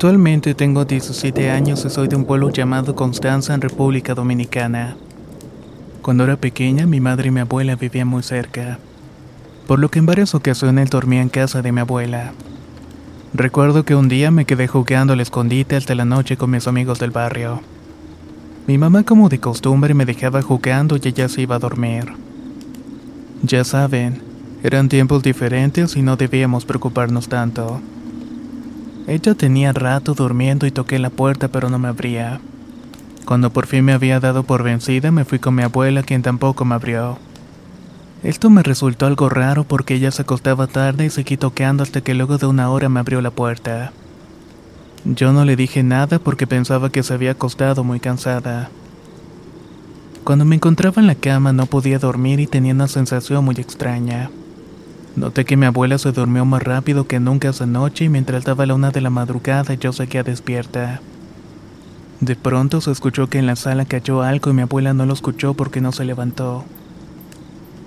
Actualmente tengo 17 años y soy de un pueblo llamado Constanza en República Dominicana. Cuando era pequeña, mi madre y mi abuela vivían muy cerca, por lo que en varias ocasiones dormía en casa de mi abuela. Recuerdo que un día me quedé jugando al escondite hasta la noche con mis amigos del barrio. Mi mamá como de costumbre me dejaba jugando y ella se iba a dormir. Ya saben, eran tiempos diferentes y no debíamos preocuparnos tanto. Ella tenía rato durmiendo y toqué la puerta pero no me abría. Cuando por fin me había dado por vencida me fui con mi abuela quien tampoco me abrió. Esto me resultó algo raro porque ella se acostaba tarde y seguí toqueando hasta que luego de una hora me abrió la puerta. Yo no le dije nada porque pensaba que se había acostado muy cansada. Cuando me encontraba en la cama no podía dormir y tenía una sensación muy extraña. Noté que mi abuela se durmió más rápido que nunca esa noche y mientras daba la una de la madrugada yo seguía despierta. De pronto se escuchó que en la sala cayó algo y mi abuela no lo escuchó porque no se levantó.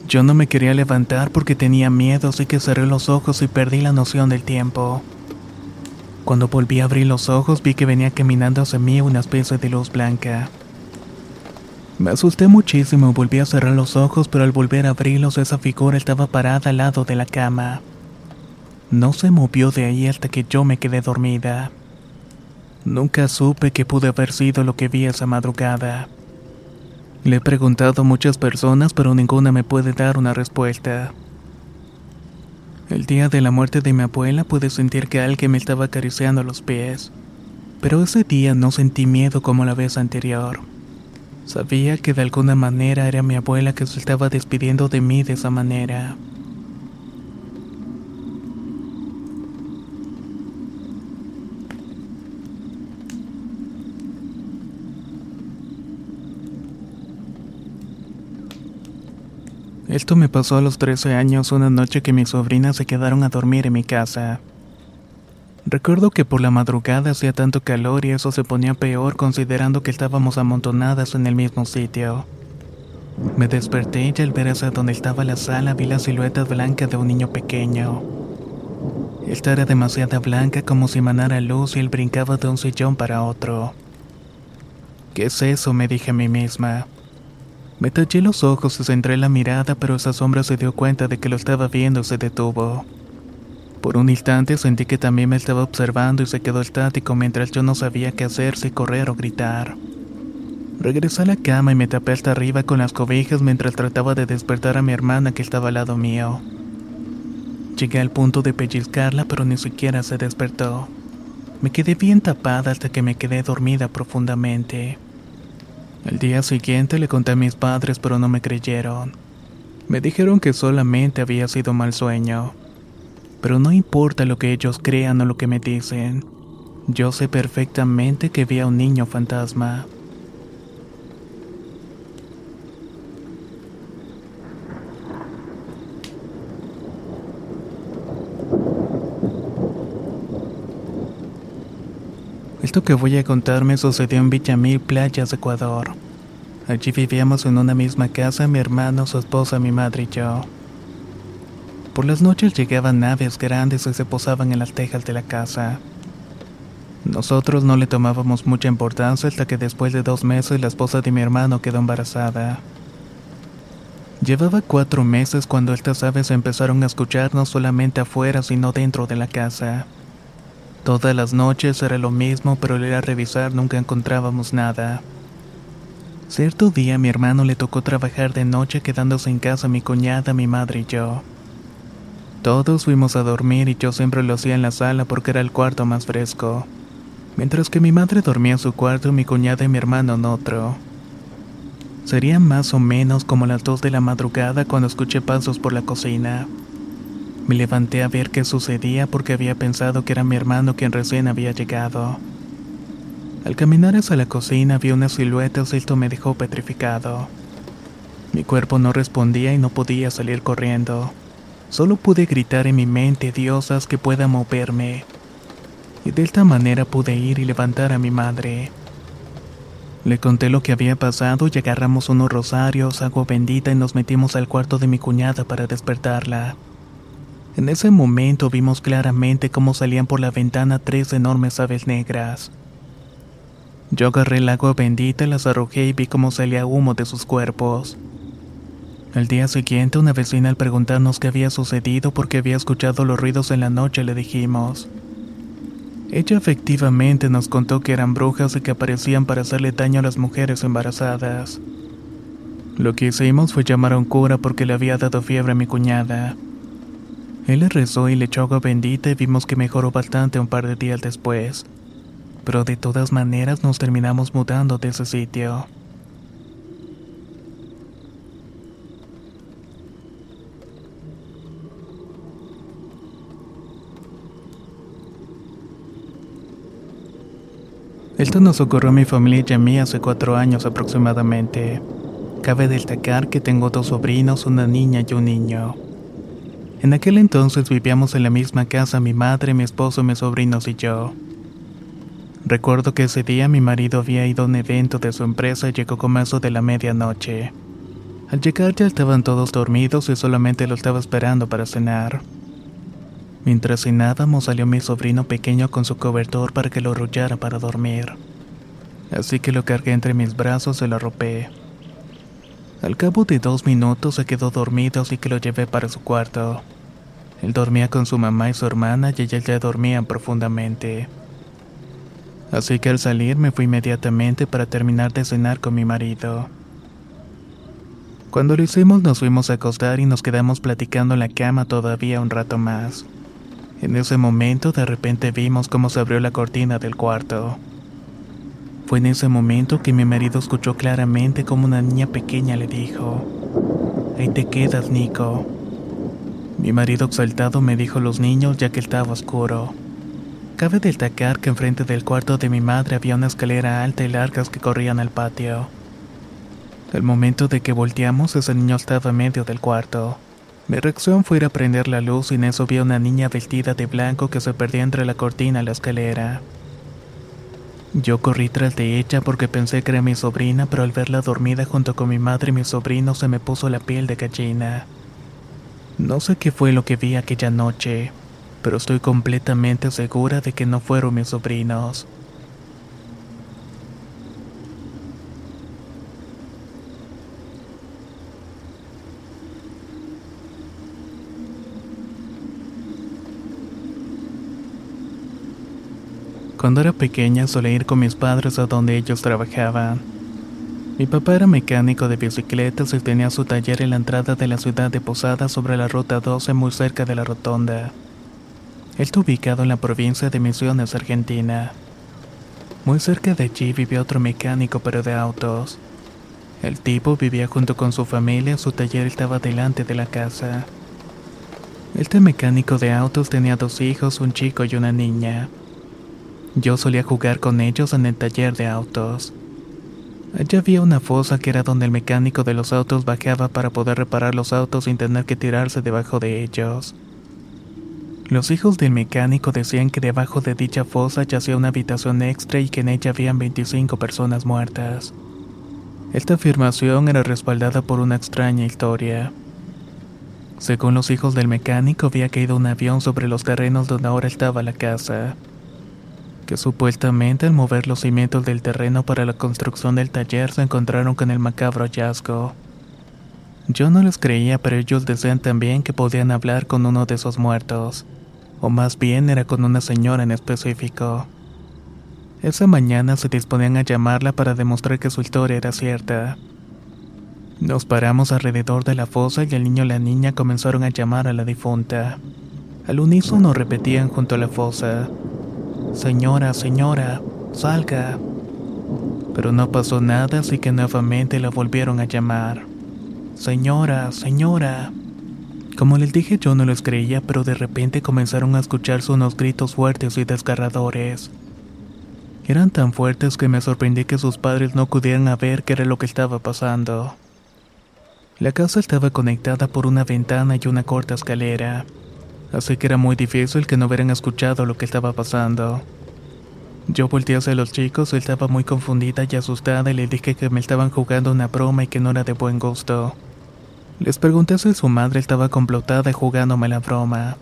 Yo no me quería levantar porque tenía miedo, así que cerré los ojos y perdí la noción del tiempo. Cuando volví a abrir los ojos vi que venía caminando hacia mí una especie de luz blanca. Me asusté muchísimo volví a cerrar los ojos, pero al volver a abrirlos esa figura estaba parada al lado de la cama. No se movió de ahí hasta que yo me quedé dormida. Nunca supe que pude haber sido lo que vi esa madrugada. Le he preguntado a muchas personas, pero ninguna me puede dar una respuesta. El día de la muerte de mi abuela pude sentir que alguien me estaba acariciando los pies, pero ese día no sentí miedo como la vez anterior. Sabía que de alguna manera era mi abuela que se estaba despidiendo de mí de esa manera. Esto me pasó a los 13 años una noche que mis sobrinas se quedaron a dormir en mi casa. Recuerdo que por la madrugada hacía tanto calor y eso se ponía peor considerando que estábamos amontonadas en el mismo sitio. Me desperté y al ver hacia donde estaba la sala vi la silueta blanca de un niño pequeño. Esta era demasiado blanca como si emanara luz y él brincaba de un sillón para otro. ¿Qué es eso? me dije a mí misma. Me tallé los ojos y centré la mirada, pero esa sombra se dio cuenta de que lo estaba viendo y se detuvo. Por un instante sentí que también me estaba observando y se quedó estático mientras yo no sabía qué hacer, si correr o gritar. Regresé a la cama y me tapé hasta arriba con las cobijas mientras trataba de despertar a mi hermana que estaba al lado mío. Llegué al punto de pellizcarla, pero ni siquiera se despertó. Me quedé bien tapada hasta que me quedé dormida profundamente. El día siguiente le conté a mis padres, pero no me creyeron. Me dijeron que solamente había sido mal sueño pero no importa lo que ellos crean o lo que me dicen. Yo sé perfectamente que vi a un niño fantasma. Esto que voy a contarme sucedió en Villamil, Playas, Ecuador. Allí vivíamos en una misma casa mi hermano, su esposa, mi madre y yo. Por las noches llegaban naves grandes y se posaban en las tejas de la casa. Nosotros no le tomábamos mucha importancia hasta que después de dos meses la esposa de mi hermano quedó embarazada. Llevaba cuatro meses cuando estas aves empezaron a escuchar no solamente afuera, sino dentro de la casa. Todas las noches era lo mismo, pero al ir a revisar nunca encontrábamos nada. Cierto día mi hermano le tocó trabajar de noche quedándose en casa mi cuñada, mi madre y yo. Todos fuimos a dormir y yo siempre lo hacía en la sala porque era el cuarto más fresco. Mientras que mi madre dormía en su cuarto, mi cuñada y mi hermano en otro. Serían más o menos como las dos de la madrugada cuando escuché pasos por la cocina. Me levanté a ver qué sucedía porque había pensado que era mi hermano quien recién había llegado. Al caminar hacia la cocina vi una silueta y esto me dejó petrificado. Mi cuerpo no respondía y no podía salir corriendo. Solo pude gritar en mi mente, diosas, que pueda moverme y de esta manera pude ir y levantar a mi madre. Le conté lo que había pasado y agarramos unos rosarios, agua bendita y nos metimos al cuarto de mi cuñada para despertarla. En ese momento vimos claramente cómo salían por la ventana tres enormes aves negras. Yo agarré el agua bendita, las arrojé y vi cómo salía humo de sus cuerpos. Al día siguiente, una vecina al preguntarnos qué había sucedido porque había escuchado los ruidos en la noche le dijimos, ella efectivamente nos contó que eran brujas y que aparecían para hacerle daño a las mujeres embarazadas. Lo que hicimos fue llamar a un cura porque le había dado fiebre a mi cuñada. Él le rezó y le echó agua bendita y vimos que mejoró bastante un par de días después. Pero de todas maneras nos terminamos mudando de ese sitio. Esto nos ocurrió a mi familia y a mí hace cuatro años aproximadamente. Cabe destacar que tengo dos sobrinos, una niña y un niño. En aquel entonces vivíamos en la misma casa mi madre, mi esposo, mis sobrinos y yo. Recuerdo que ese día mi marido había ido a un evento de su empresa y llegó como eso de la medianoche. Al llegar ya estaban todos dormidos y solamente lo estaba esperando para cenar. Mientras cenábamos salió mi sobrino pequeño con su cobertor para que lo arrullara para dormir. Así que lo cargué entre mis brazos y lo arropé. Al cabo de dos minutos se quedó dormido así que lo llevé para su cuarto. Él dormía con su mamá y su hermana y ellas ya dormían profundamente. Así que al salir me fui inmediatamente para terminar de cenar con mi marido. Cuando lo hicimos nos fuimos a acostar y nos quedamos platicando en la cama todavía un rato más. En ese momento de repente vimos cómo se abrió la cortina del cuarto. Fue en ese momento que mi marido escuchó claramente como una niña pequeña le dijo, Ahí te quedas, Nico. Mi marido exaltado me dijo los niños ya que estaba oscuro. Cabe destacar que enfrente del cuarto de mi madre había una escalera alta y largas que corrían al patio. Al momento de que volteamos, ese niño estaba en medio del cuarto. Mi reacción fue ir a prender la luz y en eso vi a una niña vestida de blanco que se perdía entre la cortina y la escalera. Yo corrí tras de ella porque pensé que era mi sobrina, pero al verla dormida junto con mi madre y mi sobrino se me puso la piel de gallina. No sé qué fue lo que vi aquella noche, pero estoy completamente segura de que no fueron mis sobrinos. Cuando era pequeña solía ir con mis padres a donde ellos trabajaban. Mi papá era mecánico de bicicletas y tenía su taller en la entrada de la ciudad de Posada sobre la ruta 12 muy cerca de la rotonda. Él está ubicado en la provincia de Misiones, Argentina. Muy cerca de allí vivía otro mecánico pero de autos. El tipo vivía junto con su familia, su taller estaba delante de la casa. Este mecánico de autos tenía dos hijos, un chico y una niña. Yo solía jugar con ellos en el taller de autos. Allí había una fosa que era donde el mecánico de los autos bajaba para poder reparar los autos sin tener que tirarse debajo de ellos. Los hijos del mecánico decían que debajo de dicha fosa yacía una habitación extra y que en ella habían 25 personas muertas. Esta afirmación era respaldada por una extraña historia. Según los hijos del mecánico, había caído un avión sobre los terrenos donde ahora estaba la casa que supuestamente al mover los cimientos del terreno para la construcción del taller se encontraron con el macabro hallazgo. Yo no les creía, pero ellos decían también que podían hablar con uno de esos muertos, o más bien era con una señora en específico. Esa mañana se disponían a llamarla para demostrar que su historia era cierta. Nos paramos alrededor de la fosa y el niño y la niña comenzaron a llamar a la difunta. Al unísono repetían junto a la fosa, Señora, señora, salga. Pero no pasó nada, así que nuevamente la volvieron a llamar. Señora, señora. Como les dije yo no les creía, pero de repente comenzaron a escucharse unos gritos fuertes y desgarradores. Eran tan fuertes que me sorprendí que sus padres no acudieran a ver qué era lo que estaba pasando. La casa estaba conectada por una ventana y una corta escalera, así que era muy difícil que no hubieran escuchado lo que estaba pasando. Yo volteé hacia los chicos, y estaba muy confundida y asustada y le dije que me estaban jugando una broma y que no era de buen gusto. Les pregunté si su madre estaba complotada jugándome la broma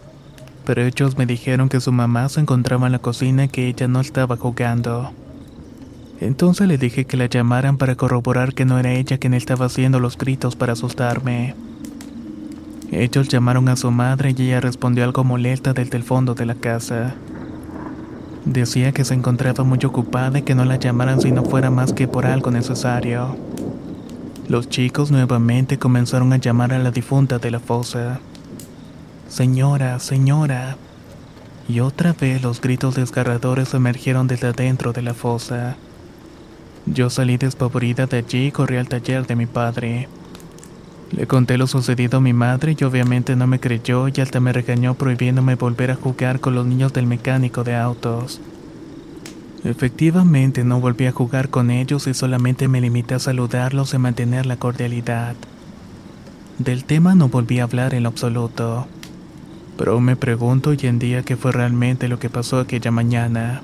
pero ellos me dijeron que su mamá se encontraba en la cocina y que ella no estaba jugando. Entonces le dije que la llamaran para corroborar que no era ella quien estaba haciendo los gritos para asustarme. Ellos llamaron a su madre y ella respondió algo molesta desde el fondo de la casa. Decía que se encontraba muy ocupada y que no la llamaran si no fuera más que por algo necesario. Los chicos nuevamente comenzaron a llamar a la difunta de la fosa. Señora, señora. Y otra vez los gritos desgarradores emergieron desde adentro de la fosa. Yo salí despavorida de allí y corrí al taller de mi padre. Le conté lo sucedido a mi madre y obviamente no me creyó y hasta me regañó prohibiéndome volver a jugar con los niños del mecánico de autos. Efectivamente no volví a jugar con ellos y solamente me limité a saludarlos y mantener la cordialidad. Del tema no volví a hablar en lo absoluto pero me pregunto hoy en día qué fue realmente lo que pasó aquella mañana.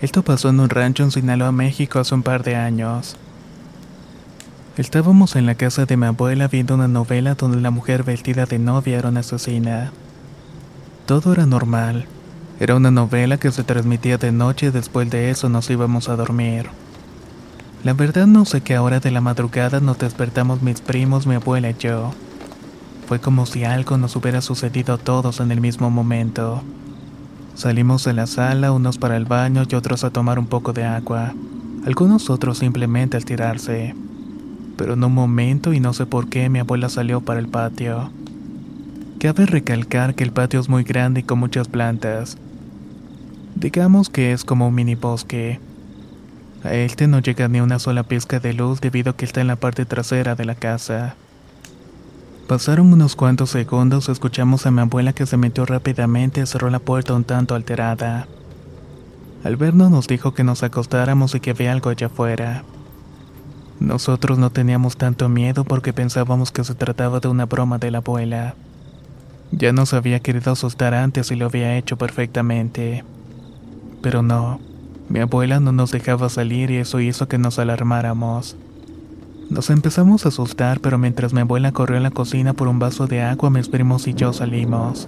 Esto pasó en un rancho en Sinaloa, México, hace un par de años. Estábamos en la casa de mi abuela viendo una novela donde la mujer vestida de novia era una asesina. Todo era normal. Era una novela que se transmitía de noche y después de eso nos íbamos a dormir. La verdad no sé qué hora de la madrugada nos despertamos mis primos, mi abuela y yo. Fue como si algo nos hubiera sucedido a todos en el mismo momento. Salimos de la sala, unos para el baño y otros a tomar un poco de agua. Algunos otros simplemente al tirarse. Pero en un momento, y no sé por qué, mi abuela salió para el patio. Cabe recalcar que el patio es muy grande y con muchas plantas. Digamos que es como un mini bosque. A este no llega ni una sola pizca de luz debido a que está en la parte trasera de la casa. Pasaron unos cuantos segundos, escuchamos a mi abuela que se metió rápidamente y cerró la puerta un tanto alterada. Al vernos nos dijo que nos acostáramos y que había algo allá afuera. Nosotros no teníamos tanto miedo porque pensábamos que se trataba de una broma de la abuela. Ya nos había querido asustar antes y lo había hecho perfectamente. Pero no, mi abuela no nos dejaba salir y eso hizo que nos alarmáramos. Nos empezamos a asustar, pero mientras mi abuela corrió a la cocina por un vaso de agua, mis primos y yo salimos.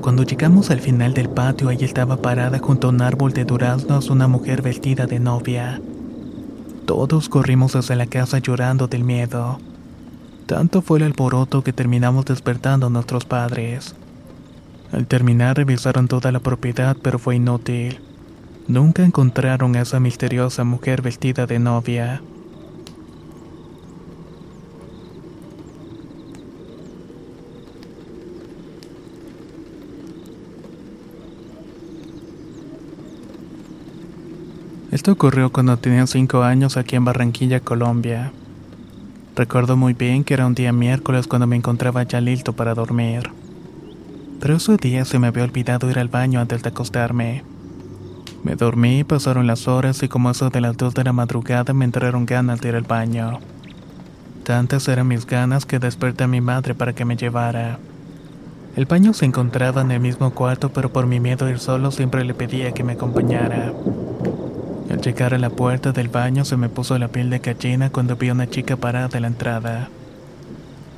Cuando llegamos al final del patio, ella estaba parada junto a un árbol de duraznos, una mujer vestida de novia. Todos corrimos hacia la casa llorando del miedo. Tanto fue el alboroto que terminamos despertando a nuestros padres. Al terminar revisaron toda la propiedad, pero fue inútil. Nunca encontraron a esa misteriosa mujer vestida de novia. Esto ocurrió cuando tenía 5 años aquí en Barranquilla, Colombia. Recuerdo muy bien que era un día miércoles cuando me encontraba ya listo para dormir. Pero ese día se me había olvidado ir al baño antes de acostarme. Me dormí, pasaron las horas y como eso de las 2 de la madrugada me entraron ganas de ir al baño. Tantas eran mis ganas que desperté a mi madre para que me llevara. El baño se encontraba en el mismo cuarto, pero por mi miedo a ir solo siempre le pedía que me acompañara. Llegar a la puerta del baño se me puso la piel de gallina cuando vi a una chica parada en la entrada.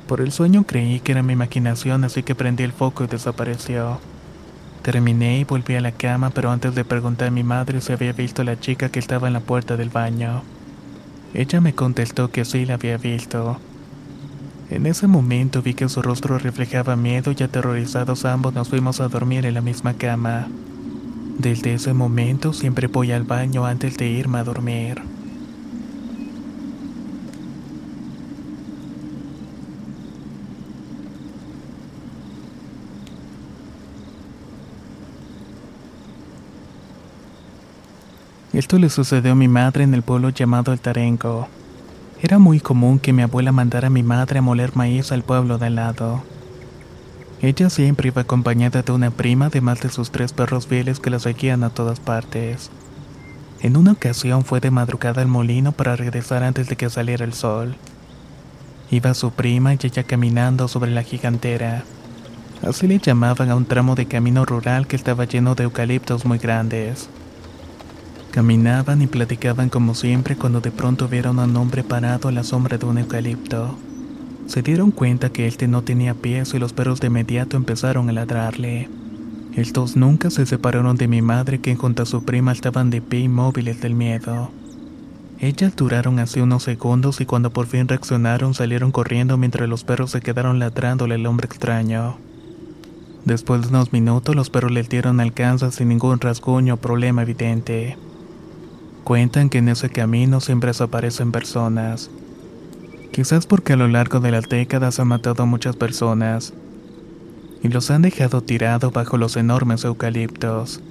Por el sueño creí que era mi imaginación, así que prendí el foco y desapareció. Terminé y volví a la cama, pero antes de preguntar a mi madre si había visto a la chica que estaba en la puerta del baño. Ella me contestó que sí la había visto. En ese momento vi que su rostro reflejaba miedo y aterrorizados ambos nos fuimos a dormir en la misma cama. Desde ese momento siempre voy al baño antes de irme a dormir. Esto le sucedió a mi madre en el pueblo llamado El Tarengo. Era muy común que mi abuela mandara a mi madre a moler maíz al pueblo de al lado. Ella siempre iba acompañada de una prima, además de sus tres perros fieles que la seguían a todas partes. En una ocasión fue de madrugada al molino para regresar antes de que saliera el sol. Iba su prima y ella caminando sobre la gigantera. Así le llamaban a un tramo de camino rural que estaba lleno de eucaliptos muy grandes. Caminaban y platicaban como siempre cuando de pronto vieron a un hombre parado a la sombra de un eucalipto. Se dieron cuenta que este no tenía pies y los perros de inmediato empezaron a ladrarle. Estos nunca se separaron de mi madre que junto a su prima estaban de pie inmóviles del miedo. Ellas duraron así unos segundos y cuando por fin reaccionaron salieron corriendo mientras los perros se quedaron ladrándole al hombre extraño. Después de unos minutos los perros le dieron alcanza sin ningún rasguño o problema evidente. Cuentan que en ese camino siempre desaparecen personas. Quizás porque a lo largo de las décadas han matado a muchas personas y los han dejado tirados bajo los enormes eucaliptos.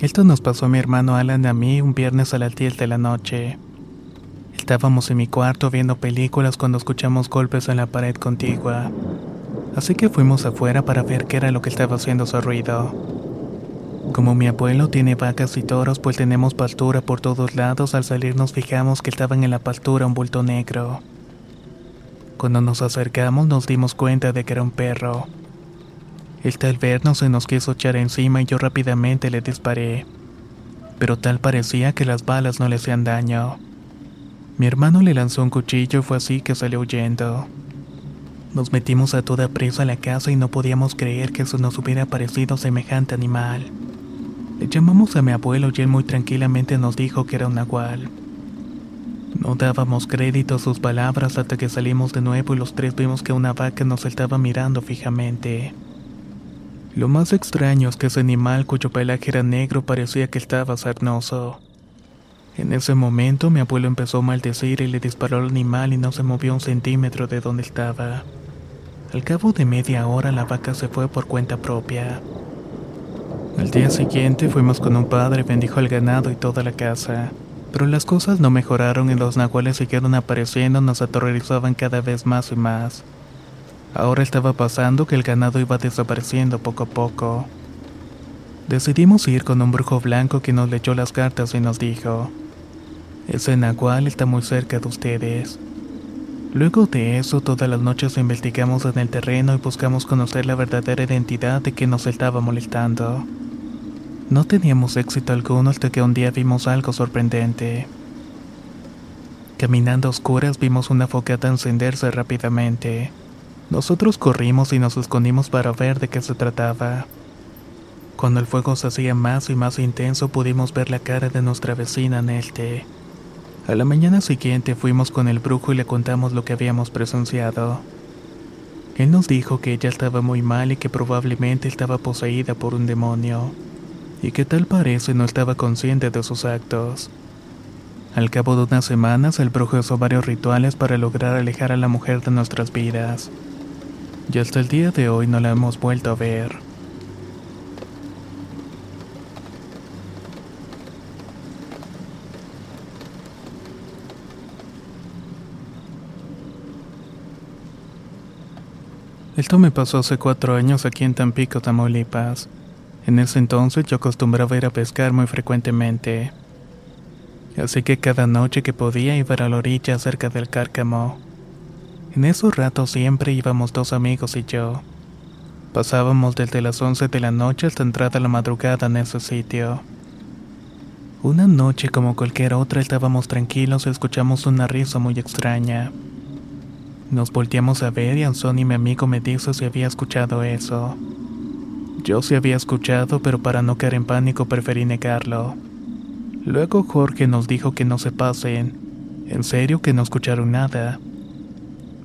Esto nos pasó a mi hermano Alan y a mí un viernes a las 10 de la noche. Estábamos en mi cuarto viendo películas cuando escuchamos golpes en la pared contigua. Así que fuimos afuera para ver qué era lo que estaba haciendo ese ruido. Como mi abuelo tiene vacas y toros, pues tenemos pastura por todos lados, al salir nos fijamos que estaban en la pastura un bulto negro. Cuando nos acercamos nos dimos cuenta de que era un perro. El tal vernos se nos quiso echar encima y yo rápidamente le disparé. Pero tal parecía que las balas no le hacían daño. Mi hermano le lanzó un cuchillo y fue así que salió huyendo. Nos metimos a toda prisa a la casa y no podíamos creer que eso nos hubiera parecido semejante animal. Le llamamos a mi abuelo y él muy tranquilamente nos dijo que era un nahual. No dábamos crédito a sus palabras hasta que salimos de nuevo y los tres vimos que una vaca nos estaba mirando fijamente. Lo más extraño es que ese animal cuyo pelaje era negro parecía que estaba sarnoso. En ese momento mi abuelo empezó a maldecir y le disparó al animal y no se movió un centímetro de donde estaba. Al cabo de media hora la vaca se fue por cuenta propia. Al día siguiente fuimos con un padre, bendijo el ganado y toda la casa. Pero las cosas no mejoraron y los nahuales siguieron apareciendo, nos aterrorizaban cada vez más y más. Ahora estaba pasando que el ganado iba desapareciendo poco a poco. Decidimos ir con un brujo blanco que nos leyó las cartas y nos dijo, ese nahual está muy cerca de ustedes. Luego de eso, todas las noches investigamos en el terreno y buscamos conocer la verdadera identidad de quien nos estaba molestando. No teníamos éxito alguno hasta que un día vimos algo sorprendente. Caminando a oscuras vimos una fogata encenderse rápidamente. Nosotros corrimos y nos escondimos para ver de qué se trataba. Cuando el fuego se hacía más y más intenso pudimos ver la cara de nuestra vecina Nelte. A la mañana siguiente fuimos con el brujo y le contamos lo que habíamos presenciado. Él nos dijo que ella estaba muy mal y que probablemente estaba poseída por un demonio, y que tal parece no estaba consciente de sus actos. Al cabo de unas semanas, el brujo hizo varios rituales para lograr alejar a la mujer de nuestras vidas. Y hasta el día de hoy no la hemos vuelto a ver. Esto me pasó hace cuatro años aquí en Tampico, Tamaulipas. En ese entonces yo acostumbraba ir a pescar muy frecuentemente. Así que cada noche que podía iba a la orilla cerca del cárcamo. En esos ratos siempre íbamos dos amigos y yo. Pasábamos desde las 11 de la noche hasta entrada la madrugada en ese sitio. Una noche como cualquier otra estábamos tranquilos y escuchamos una risa muy extraña. Nos volteamos a ver y Anson y mi amigo me dijo si había escuchado eso. Yo sí había escuchado, pero para no caer en pánico preferí negarlo. Luego Jorge nos dijo que no se pasen. En serio que no escucharon nada.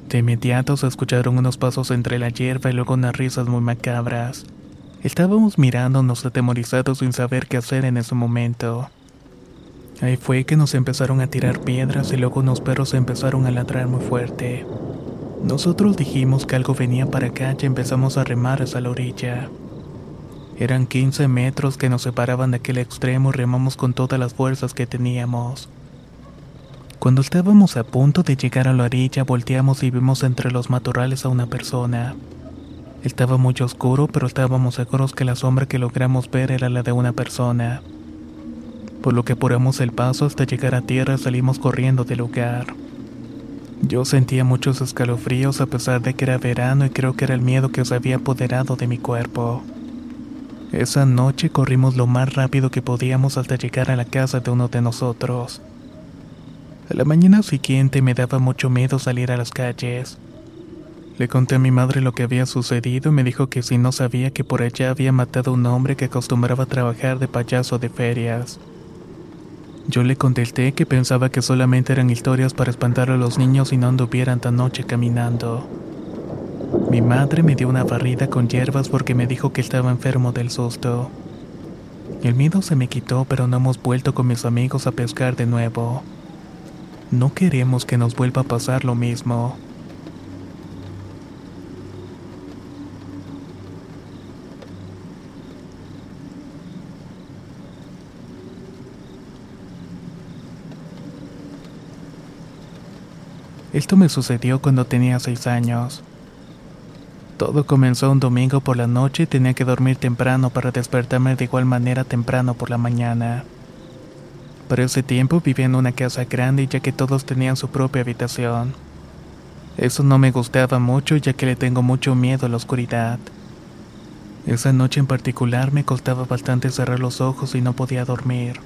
De inmediato se escucharon unos pasos entre la hierba y luego unas risas muy macabras. Estábamos mirándonos atemorizados sin saber qué hacer en ese momento. Ahí fue que nos empezaron a tirar piedras y luego unos perros empezaron a ladrar muy fuerte. Nosotros dijimos que algo venía para acá y empezamos a remar hacia la orilla. Eran 15 metros que nos separaban de aquel extremo y remamos con todas las fuerzas que teníamos. Cuando estábamos a punto de llegar a la orilla, volteamos y vimos entre los matorrales a una persona. Estaba muy oscuro, pero estábamos seguros que la sombra que logramos ver era la de una persona. Por lo que apuramos el paso hasta llegar a tierra salimos corriendo del lugar. Yo sentía muchos escalofríos a pesar de que era verano y creo que era el miedo que se había apoderado de mi cuerpo. Esa noche corrimos lo más rápido que podíamos hasta llegar a la casa de uno de nosotros. A la mañana siguiente me daba mucho miedo salir a las calles. Le conté a mi madre lo que había sucedido y me dijo que si no sabía que por allá había matado a un hombre que acostumbraba a trabajar de payaso de ferias. Yo le contesté que pensaba que solamente eran historias para espantar a los niños y no anduvieran tan noche caminando. Mi madre me dio una barrida con hierbas porque me dijo que estaba enfermo del susto. El miedo se me quitó, pero no hemos vuelto con mis amigos a pescar de nuevo. No queremos que nos vuelva a pasar lo mismo. Esto me sucedió cuando tenía seis años. Todo comenzó un domingo por la noche y tenía que dormir temprano para despertarme de igual manera temprano por la mañana. Para ese tiempo vivía en una casa grande ya que todos tenían su propia habitación. Eso no me gustaba mucho ya que le tengo mucho miedo a la oscuridad. Esa noche en particular me costaba bastante cerrar los ojos y no podía dormir.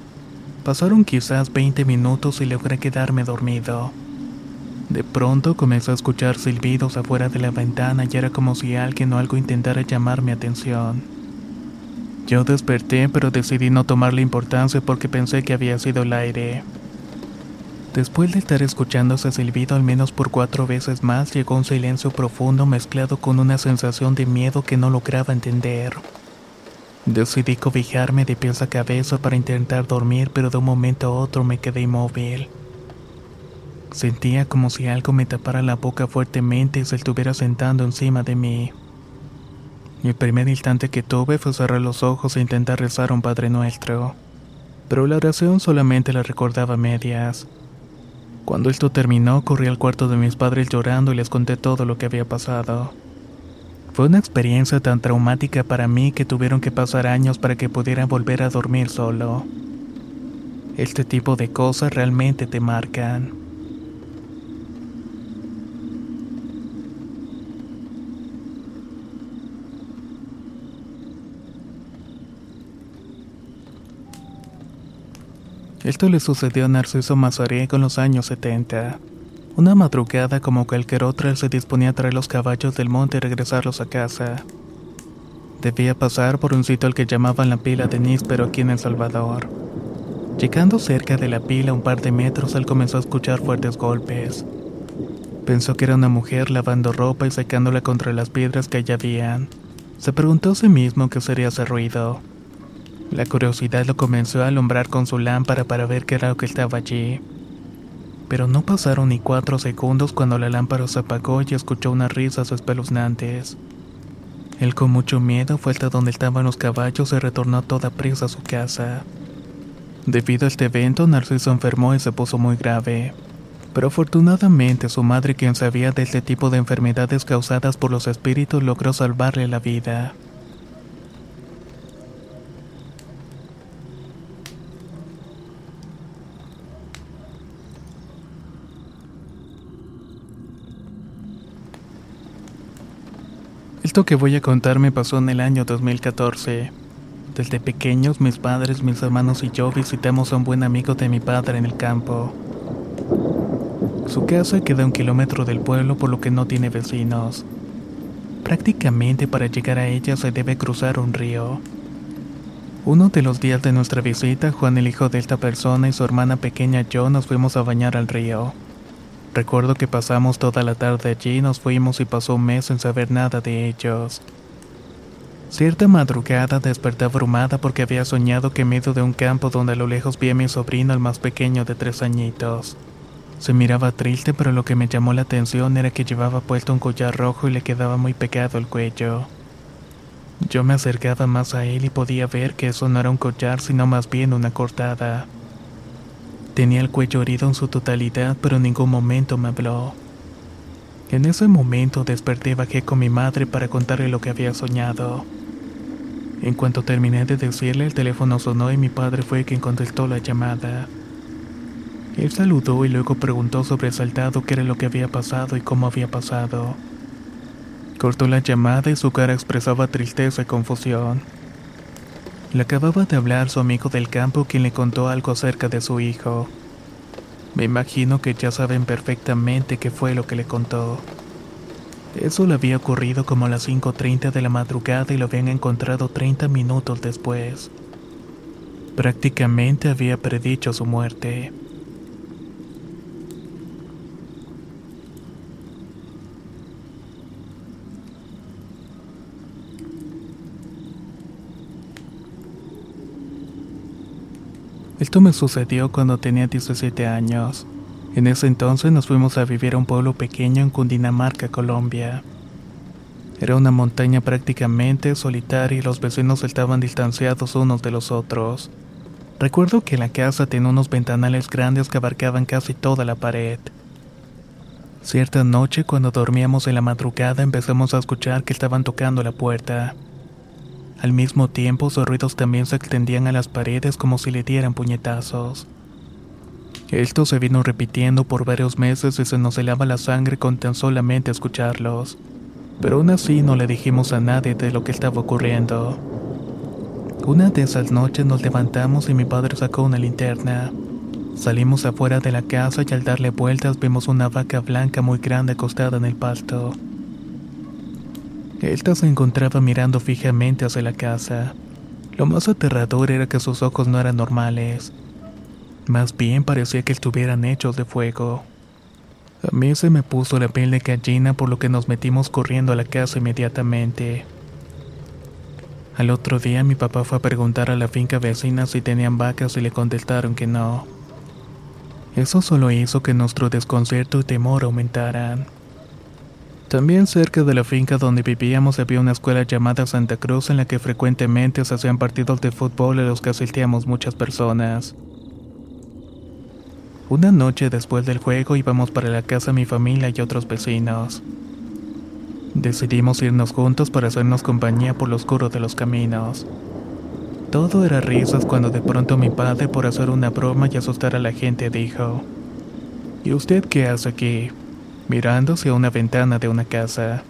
Pasaron quizás 20 minutos y logré quedarme dormido. De pronto comenzó a escuchar silbidos afuera de la ventana y era como si alguien o algo intentara llamar mi atención. Yo desperté pero decidí no tomarle importancia porque pensé que había sido el aire. Después de estar escuchando ese silbido al menos por cuatro veces más, llegó un silencio profundo mezclado con una sensación de miedo que no lograba entender. Decidí cobijarme de pies a cabeza para intentar dormir, pero de un momento a otro me quedé inmóvil. Sentía como si algo me tapara la boca fuertemente y se estuviera sentando encima de mí. El primer instante que tuve fue cerrar los ojos e intentar rezar un Padre Nuestro, pero la oración solamente la recordaba a medias. Cuando esto terminó, corrí al cuarto de mis padres llorando y les conté todo lo que había pasado. Fue una experiencia tan traumática para mí que tuvieron que pasar años para que pudiera volver a dormir solo. Este tipo de cosas realmente te marcan. Esto le sucedió a Narciso Mazariego en los años 70. Una madrugada como cualquier otra, él se disponía a traer los caballos del monte y regresarlos a casa. Debía pasar por un sitio al que llamaban la pila de Níspero aquí en El Salvador. Llegando cerca de la pila un par de metros, él comenzó a escuchar fuertes golpes. Pensó que era una mujer lavando ropa y secándola contra las piedras que allá habían. Se preguntó a sí mismo qué sería ese ruido. La curiosidad lo comenzó a alumbrar con su lámpara para ver qué era lo que estaba allí. Pero no pasaron ni cuatro segundos cuando la lámpara se apagó y escuchó unas risas espeluznantes. Él con mucho miedo fue hasta donde estaban los caballos y retornó a toda prisa a su casa. Debido a este evento, Narciso enfermó y se puso muy grave. Pero afortunadamente su madre, quien sabía de este tipo de enfermedades causadas por los espíritus, logró salvarle la vida. Esto que voy a contar me pasó en el año 2014. Desde pequeños mis padres, mis hermanos y yo visitamos a un buen amigo de mi padre en el campo. Su casa queda a un kilómetro del pueblo por lo que no tiene vecinos. Prácticamente para llegar a ella se debe cruzar un río. Uno de los días de nuestra visita, Juan el hijo de esta persona y su hermana pequeña yo nos fuimos a bañar al río. Recuerdo que pasamos toda la tarde allí nos fuimos y pasó un mes sin saber nada de ellos. Cierta madrugada desperté abrumada porque había soñado que en medio de un campo donde a lo lejos vi a mi sobrino el más pequeño de tres añitos. Se miraba triste pero lo que me llamó la atención era que llevaba puesto un collar rojo y le quedaba muy pegado el cuello. Yo me acercaba más a él y podía ver que eso no era un collar sino más bien una cortada. Tenía el cuello herido en su totalidad, pero en ningún momento me habló. En ese momento desperté y bajé con mi madre para contarle lo que había soñado. En cuanto terminé de decirle, el teléfono sonó y mi padre fue quien contestó la llamada. Él saludó y luego preguntó sobresaltado qué era lo que había pasado y cómo había pasado. Cortó la llamada y su cara expresaba tristeza y confusión. Le acababa de hablar su amigo del campo quien le contó algo acerca de su hijo. Me imagino que ya saben perfectamente qué fue lo que le contó. Eso le había ocurrido como a las 5.30 de la madrugada y lo habían encontrado 30 minutos después. Prácticamente había predicho su muerte. Esto me sucedió cuando tenía 17 años. En ese entonces nos fuimos a vivir a un pueblo pequeño en Cundinamarca, Colombia. Era una montaña prácticamente solitaria y los vecinos estaban distanciados unos de los otros. Recuerdo que la casa tenía unos ventanales grandes que abarcaban casi toda la pared. Cierta noche, cuando dormíamos en la madrugada, empezamos a escuchar que estaban tocando la puerta. Al mismo tiempo, sus ruidos también se extendían a las paredes como si le dieran puñetazos. Esto se vino repitiendo por varios meses y se nos helaba la sangre con tan solamente escucharlos. Pero aún así no le dijimos a nadie de lo que estaba ocurriendo. Una de esas noches nos levantamos y mi padre sacó una linterna. Salimos afuera de la casa y al darle vueltas vimos una vaca blanca muy grande acostada en el pasto. Esta se encontraba mirando fijamente hacia la casa. Lo más aterrador era que sus ojos no eran normales. Más bien parecía que estuvieran hechos de fuego. A mí se me puso la piel de gallina por lo que nos metimos corriendo a la casa inmediatamente. Al otro día mi papá fue a preguntar a la finca vecina si tenían vacas y le contestaron que no. Eso solo hizo que nuestro desconcierto y temor aumentaran. También cerca de la finca donde vivíamos había una escuela llamada Santa Cruz en la que frecuentemente se hacían partidos de fútbol a los que asistíamos muchas personas. Una noche después del juego íbamos para la casa mi familia y otros vecinos. Decidimos irnos juntos para hacernos compañía por lo oscuro de los caminos. Todo era risas cuando de pronto mi padre, por hacer una broma y asustar a la gente, dijo, ¿Y usted qué hace aquí? Mirando hacia una ventana de una casa.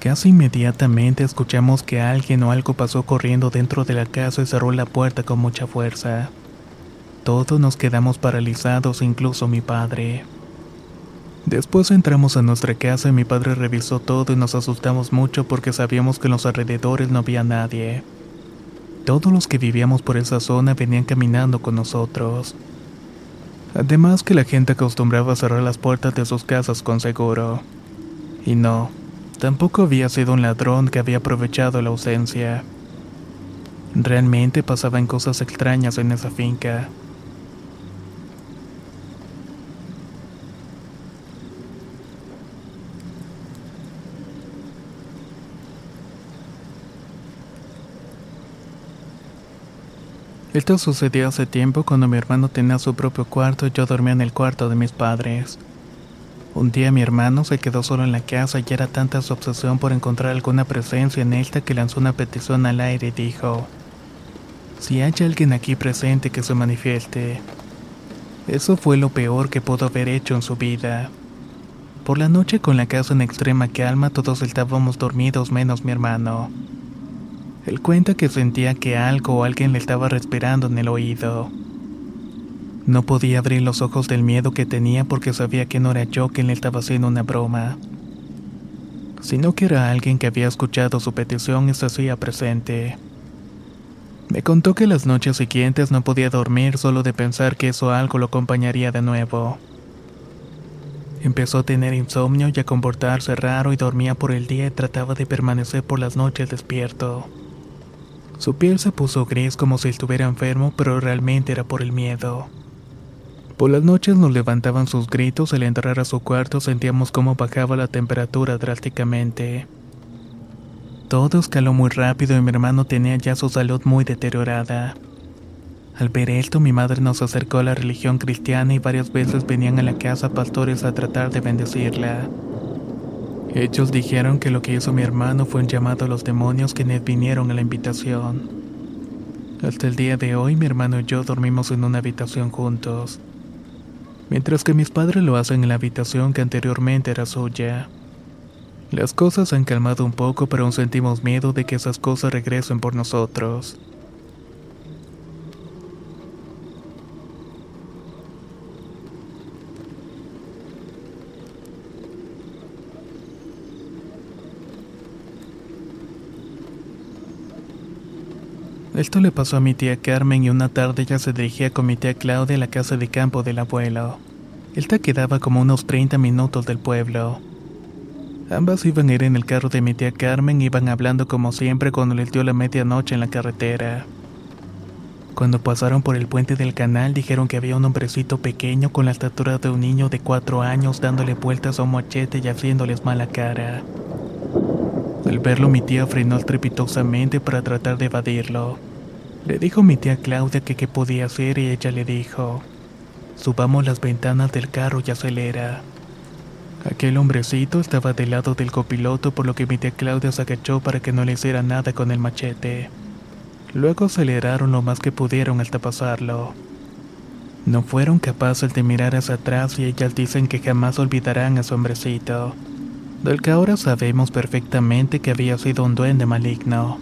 Casi inmediatamente escuchamos que alguien o algo pasó corriendo dentro de la casa y cerró la puerta con mucha fuerza. Todos nos quedamos paralizados, incluso mi padre. Después entramos a nuestra casa y mi padre revisó todo y nos asustamos mucho porque sabíamos que en los alrededores no había nadie. Todos los que vivíamos por esa zona venían caminando con nosotros. Además que la gente acostumbraba cerrar las puertas de sus casas con seguro. Y no, tampoco había sido un ladrón que había aprovechado la ausencia. Realmente pasaban cosas extrañas en esa finca. Esto sucedió hace tiempo cuando mi hermano tenía su propio cuarto y yo dormía en el cuarto de mis padres. Un día mi hermano se quedó solo en la casa y era tanta su obsesión por encontrar alguna presencia en esta que lanzó una petición al aire y dijo, si hay alguien aquí presente que se manifieste. Eso fue lo peor que pudo haber hecho en su vida. Por la noche con la casa en extrema calma todos estábamos dormidos menos mi hermano. Él cuenta que sentía que algo o alguien le estaba respirando en el oído. No podía abrir los ojos del miedo que tenía porque sabía que no era yo quien le estaba haciendo una broma, sino que era alguien que había escuchado su petición y se hacía presente. Me contó que las noches siguientes no podía dormir solo de pensar que eso algo lo acompañaría de nuevo. Empezó a tener insomnio y a comportarse raro y dormía por el día y trataba de permanecer por las noches despierto. Su piel se puso gris como si estuviera enfermo, pero realmente era por el miedo. Por las noches nos levantaban sus gritos, al entrar a su cuarto sentíamos cómo bajaba la temperatura drásticamente. Todo escaló muy rápido y mi hermano tenía ya su salud muy deteriorada. Al ver esto, mi madre nos acercó a la religión cristiana y varias veces venían a la casa pastores a tratar de bendecirla. Ellos dijeron que lo que hizo mi hermano fue un llamado a los demonios quienes vinieron a la invitación. Hasta el día de hoy mi hermano y yo dormimos en una habitación juntos, mientras que mis padres lo hacen en la habitación que anteriormente era suya. Las cosas han calmado un poco, pero aún sentimos miedo de que esas cosas regresen por nosotros. Esto le pasó a mi tía Carmen y una tarde ella se dirigía con mi tía Claudia a la casa de campo del abuelo. Esta quedaba como unos 30 minutos del pueblo. Ambas iban a ir en el carro de mi tía Carmen iban hablando como siempre cuando les dio la medianoche en la carretera. Cuando pasaron por el puente del canal dijeron que había un hombrecito pequeño con la estatura de un niño de cuatro años dándole vueltas a un machete y haciéndoles mala cara. Al verlo mi tía frenó estrepitosamente para tratar de evadirlo. Le dijo mi tía Claudia que qué podía hacer y ella le dijo, subamos las ventanas del carro y acelera. Aquel hombrecito estaba del lado del copiloto por lo que mi tía Claudia se agachó para que no le hiciera nada con el machete. Luego aceleraron lo más que pudieron hasta pasarlo. No fueron capaces de mirar hacia atrás y ellas dicen que jamás olvidarán a su hombrecito del que ahora sabemos perfectamente que había sido un duende maligno.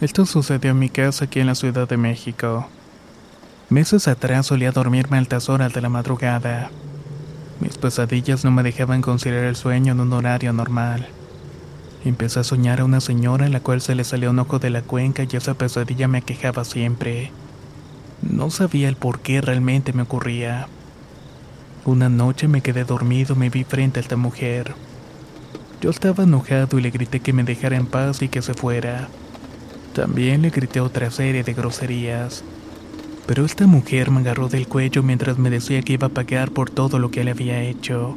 Esto sucedió en mi casa aquí en la Ciudad de México. Meses atrás solía dormirme a altas horas de la madrugada. Mis pesadillas no me dejaban considerar el sueño en un horario normal. Empecé a soñar a una señora en la cual se le salió un ojo de la cuenca y esa pesadilla me aquejaba siempre. No sabía el por qué realmente me ocurría. Una noche me quedé dormido me vi frente a esta mujer. Yo estaba enojado y le grité que me dejara en paz y que se fuera. También le grité otra serie de groserías. Pero esta mujer me agarró del cuello mientras me decía que iba a pagar por todo lo que le había hecho.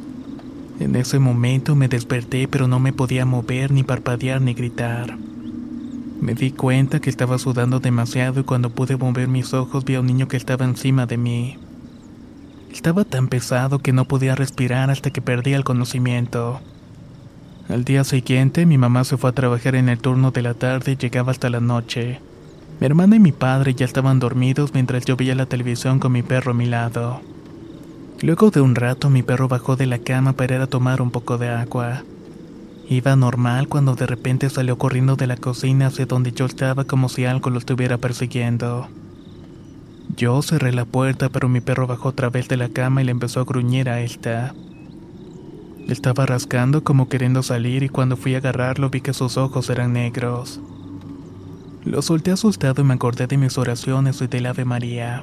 En ese momento me desperté pero no me podía mover ni parpadear ni gritar. Me di cuenta que estaba sudando demasiado y cuando pude mover mis ojos vi a un niño que estaba encima de mí. Estaba tan pesado que no podía respirar hasta que perdí el conocimiento. Al día siguiente mi mamá se fue a trabajar en el turno de la tarde y llegaba hasta la noche. Mi hermana y mi padre ya estaban dormidos mientras yo veía la televisión con mi perro a mi lado. Luego de un rato mi perro bajó de la cama para ir a tomar un poco de agua. Iba normal cuando de repente salió corriendo de la cocina hacia donde yo estaba como si algo lo estuviera persiguiendo. Yo cerré la puerta pero mi perro bajó otra vez de la cama y le empezó a gruñir a esta. Estaba rascando como queriendo salir y cuando fui a agarrarlo vi que sus ojos eran negros. Lo solté asustado y me acordé de mis oraciones y del Ave María.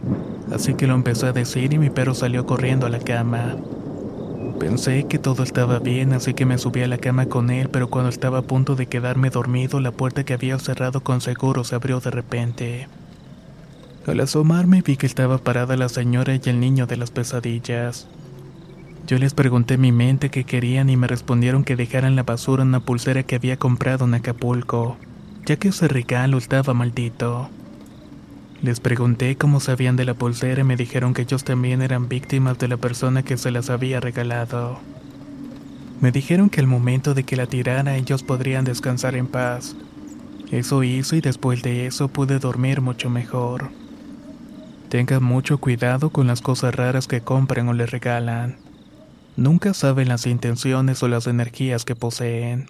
Así que lo empecé a decir y mi perro salió corriendo a la cama. Pensé que todo estaba bien, así que me subí a la cama con él, pero cuando estaba a punto de quedarme dormido, la puerta que había cerrado con seguro se abrió de repente. Al asomarme vi que estaba parada la señora y el niño de las pesadillas. Yo les pregunté en mi mente qué querían y me respondieron que dejaran la basura en una pulsera que había comprado en Acapulco, ya que ese regalo estaba maldito. Les pregunté cómo sabían de la pulsera y me dijeron que ellos también eran víctimas de la persona que se las había regalado. Me dijeron que al momento de que la tirara ellos podrían descansar en paz. Eso hizo y después de eso pude dormir mucho mejor. Tengan mucho cuidado con las cosas raras que compran o le regalan. Nunca saben las intenciones o las energías que poseen.